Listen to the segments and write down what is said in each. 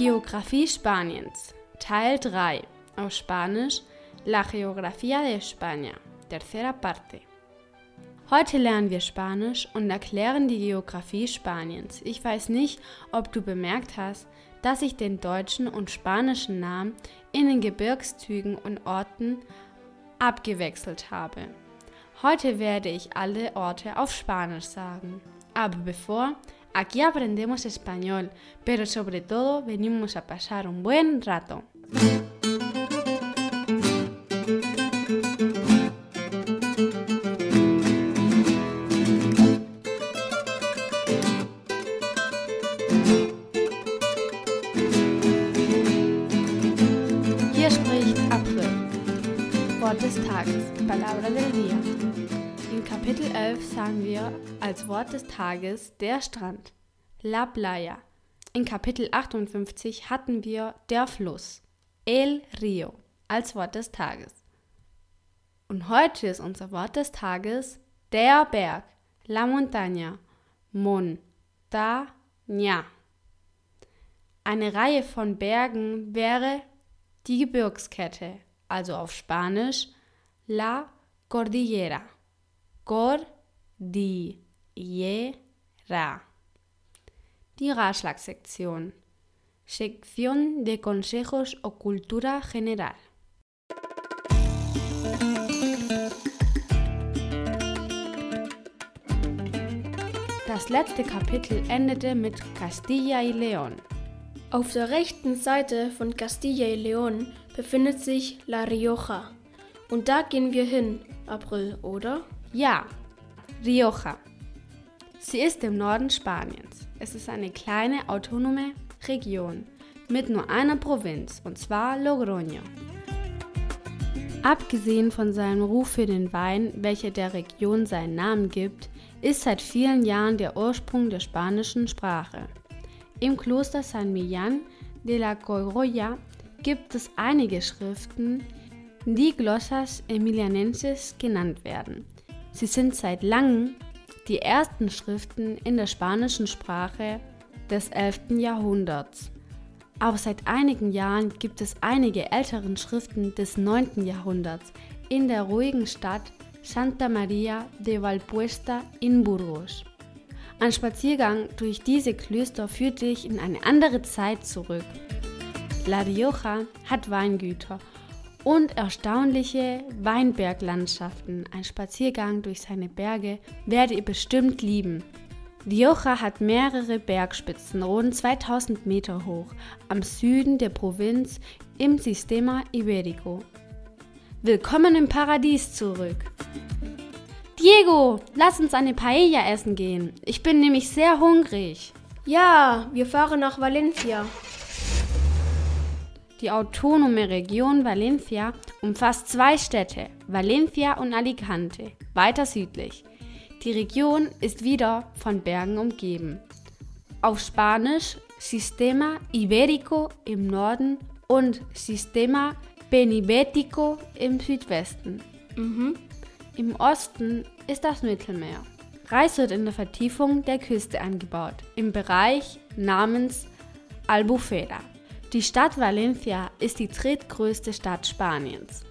Geografie Spaniens, Teil 3, auf Spanisch La Geografía de España, tercera parte. Heute lernen wir Spanisch und erklären die Geografie Spaniens. Ich weiß nicht, ob du bemerkt hast, dass ich den deutschen und spanischen Namen in den Gebirgszügen und Orten abgewechselt habe. Heute werde ich alle Orte auf Spanisch sagen. Aber bevor, aquí aprendemos español, pero sobre todo venimos a pasar un buen rato. Wort des Tages, Palabra del sagen wir als Wort des Tages der Strand, La Playa. In Kapitel 58 hatten wir der Fluss, El Río, als Wort des Tages. Und heute ist unser Wort des Tages der Berg, La Montaña, Montaña. Eine Reihe von Bergen wäre die Gebirgskette, also auf Spanisch La Cordillera. Cordillera. Die Ratschlagsektion. Sección de Consejos o Cultura General. Das letzte Kapitel endete mit Castilla y León. Auf der rechten Seite von Castilla y León befindet sich La Rioja. Und da gehen wir hin, April, oder? Ja, Rioja. Sie ist im Norden Spaniens. Es ist eine kleine autonome Region mit nur einer Provinz, und zwar Logroño. Abgesehen von seinem Ruf für den Wein, welcher der Region seinen Namen gibt, ist seit vielen Jahren der Ursprung der spanischen Sprache. Im Kloster San Millán de la Cogolla gibt es einige Schriften, die Glossas Emilianenses genannt werden. Sie sind seit langem die ersten Schriften in der spanischen Sprache des 11. Jahrhunderts. Aber seit einigen Jahren gibt es einige älteren Schriften des 9. Jahrhunderts in der ruhigen Stadt Santa Maria de Valpuesta in Burgos. Ein Spaziergang durch diese Klöster führt dich in eine andere Zeit zurück. La Rioja hat Weingüter und erstaunliche Weinberglandschaften. Ein Spaziergang durch seine Berge werdet ihr bestimmt lieben. Rioja hat mehrere Bergspitzen, rund 2000 Meter hoch, am Süden der Provinz im Sistema Iberico. Willkommen im Paradies zurück. Diego, lass uns eine Paella essen gehen. Ich bin nämlich sehr hungrig. Ja, wir fahren nach Valencia. Die autonome Region Valencia umfasst zwei Städte, Valencia und Alicante, weiter südlich. Die Region ist wieder von Bergen umgeben. Auf Spanisch Sistema Iberico im Norden und Sistema Benibetico im Südwesten. Mhm. Im Osten ist das Mittelmeer. Reis wird in der Vertiefung der Küste angebaut, im Bereich namens Albufera. Die Stadt Valencia ist die drittgrößte Stadt Spaniens.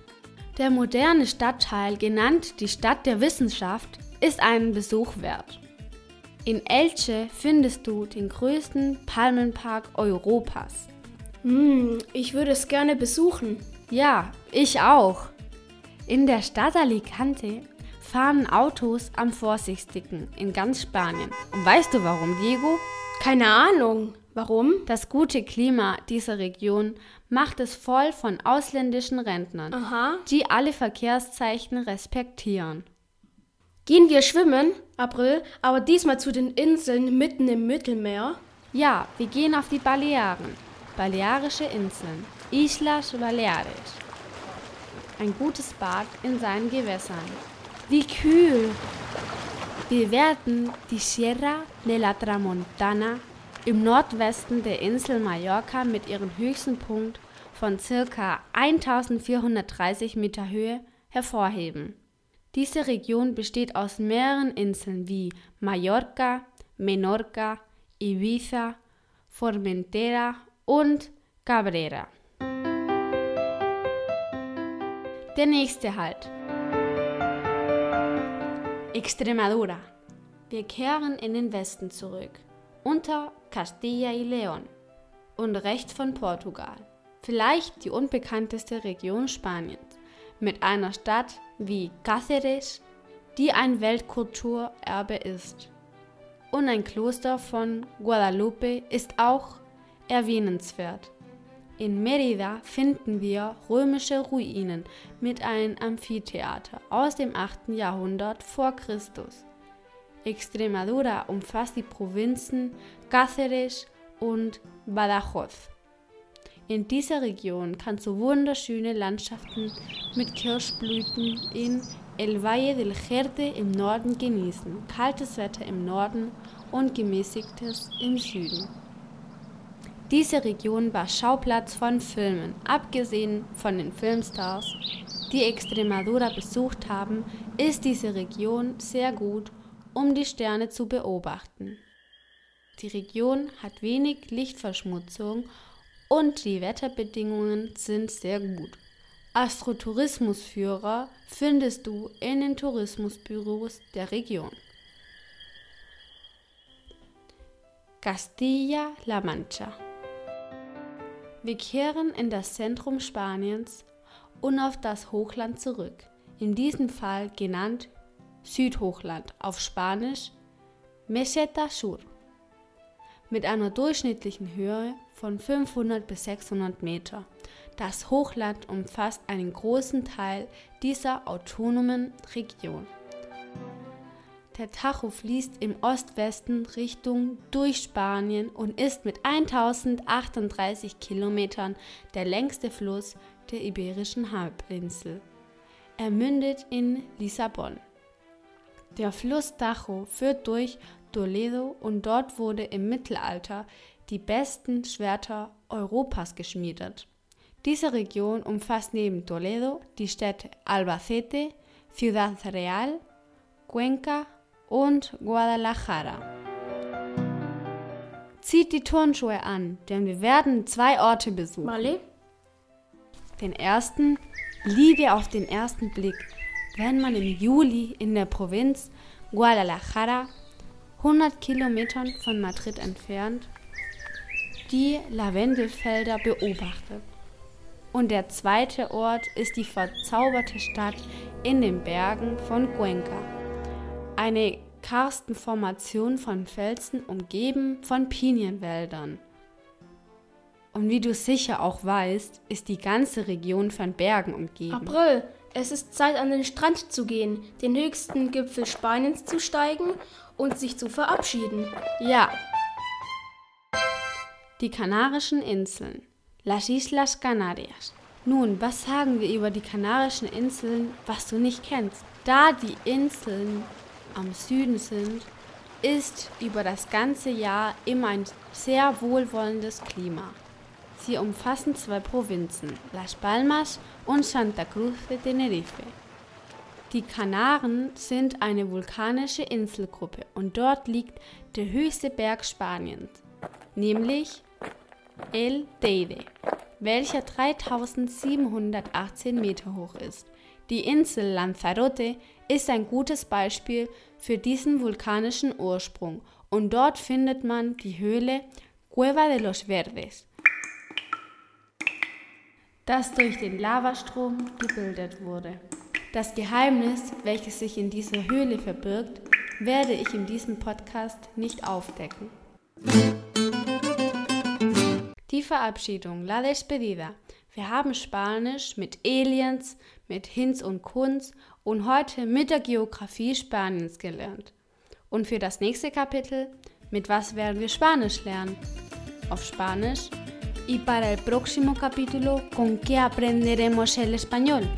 Der moderne Stadtteil, genannt die Stadt der Wissenschaft, ist einen Besuch wert. In Elche findest du den größten Palmenpark Europas. Hm, ich würde es gerne besuchen. Ja, ich auch. In der Stadt Alicante fahren Autos am vorsichtigsten in ganz Spanien. Und weißt du warum, Diego? Keine Ahnung. Warum? Das gute Klima dieser Region macht es voll von ausländischen Rentnern, Aha. die alle Verkehrszeichen respektieren. Gehen wir schwimmen, April, aber diesmal zu den Inseln mitten im Mittelmeer? Ja, wir gehen auf die Balearen, Balearische Inseln, Islas Baleares. Ein gutes Bad in seinen Gewässern. Wie kühl! Wir werden die Sierra de la Tramontana im Nordwesten der Insel Mallorca mit ihrem höchsten Punkt von ca. 1430 Meter Höhe hervorheben. Diese Region besteht aus mehreren Inseln wie Mallorca, Menorca, Ibiza, Formentera und Cabrera. Der nächste Halt. Extremadura. Wir kehren in den Westen zurück, unter Castilla y León und rechts von Portugal. Vielleicht die unbekannteste Region Spaniens, mit einer Stadt wie Cáceres, die ein Weltkulturerbe ist. Und ein Kloster von Guadalupe ist auch erwähnenswert. In Merida finden wir römische Ruinen mit einem Amphitheater aus dem 8. Jahrhundert vor Christus. Extremadura umfasst die Provinzen Cáceres und Badajoz. In dieser Region kannst du wunderschöne Landschaften mit Kirschblüten in El Valle del Jerte im Norden genießen, kaltes Wetter im Norden und gemäßigtes im Süden. Diese Region war Schauplatz von Filmen. Abgesehen von den Filmstars, die Extremadura besucht haben, ist diese Region sehr gut, um die Sterne zu beobachten. Die Region hat wenig Lichtverschmutzung und die Wetterbedingungen sind sehr gut. Astrotourismusführer findest du in den Tourismusbüros der Region. Castilla-La Mancha wir kehren in das Zentrum Spaniens und auf das Hochland zurück, in diesem Fall genannt Südhochland, auf Spanisch Meseta Sur, mit einer durchschnittlichen Höhe von 500 bis 600 Meter. Das Hochland umfasst einen großen Teil dieser autonomen Region. Der Tajo fließt im Ost-Westen Richtung durch Spanien und ist mit 1038 Kilometern der längste Fluss der Iberischen Halbinsel. Er mündet in Lissabon. Der Fluss Tajo führt durch Toledo und dort wurde im Mittelalter die besten Schwerter Europas geschmiedet. Diese Region umfasst neben Toledo die Städte Albacete, Ciudad Real, Cuenca und Guadalajara. Zieht die Turnschuhe an, denn wir werden zwei Orte besuchen. Mali? Den ersten liege auf den ersten Blick, wenn man im Juli in der Provinz Guadalajara, 100 Kilometern von Madrid entfernt, die Lavendelfelder beobachtet. Und der zweite Ort ist die verzauberte Stadt in den Bergen von Cuenca eine Karstenformation von Felsen umgeben von Pinienwäldern. Und wie du sicher auch weißt, ist die ganze Region von Bergen umgeben. April, es ist Zeit an den Strand zu gehen, den höchsten Gipfel Spaniens zu steigen und sich zu verabschieden. Ja. Die Kanarischen Inseln. Las Islas Canarias. Nun, was sagen wir über die Kanarischen Inseln, was du nicht kennst? Da die Inseln am Süden sind, ist über das ganze Jahr immer ein sehr wohlwollendes Klima. Sie umfassen zwei Provinzen, Las Palmas und Santa Cruz de Tenerife. Die Kanaren sind eine vulkanische Inselgruppe und dort liegt der höchste Berg Spaniens, nämlich El Teide, welcher 3718 Meter hoch ist. Die Insel Lanzarote ist ein gutes Beispiel für diesen vulkanischen Ursprung und dort findet man die Höhle Cueva de los Verdes, das durch den Lavastrom gebildet wurde. Das Geheimnis, welches sich in dieser Höhle verbirgt, werde ich in diesem Podcast nicht aufdecken. Die Verabschiedung, la despedida. Wir haben Spanisch mit Aliens, mit Hinz und Kunz und heute mit der Geografie Spaniens gelernt. Und für das nächste Kapitel, mit was werden wir Spanisch lernen? Auf Spanisch. Y para el próximo capítulo, ¿con qué aprenderemos el español?